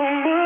Come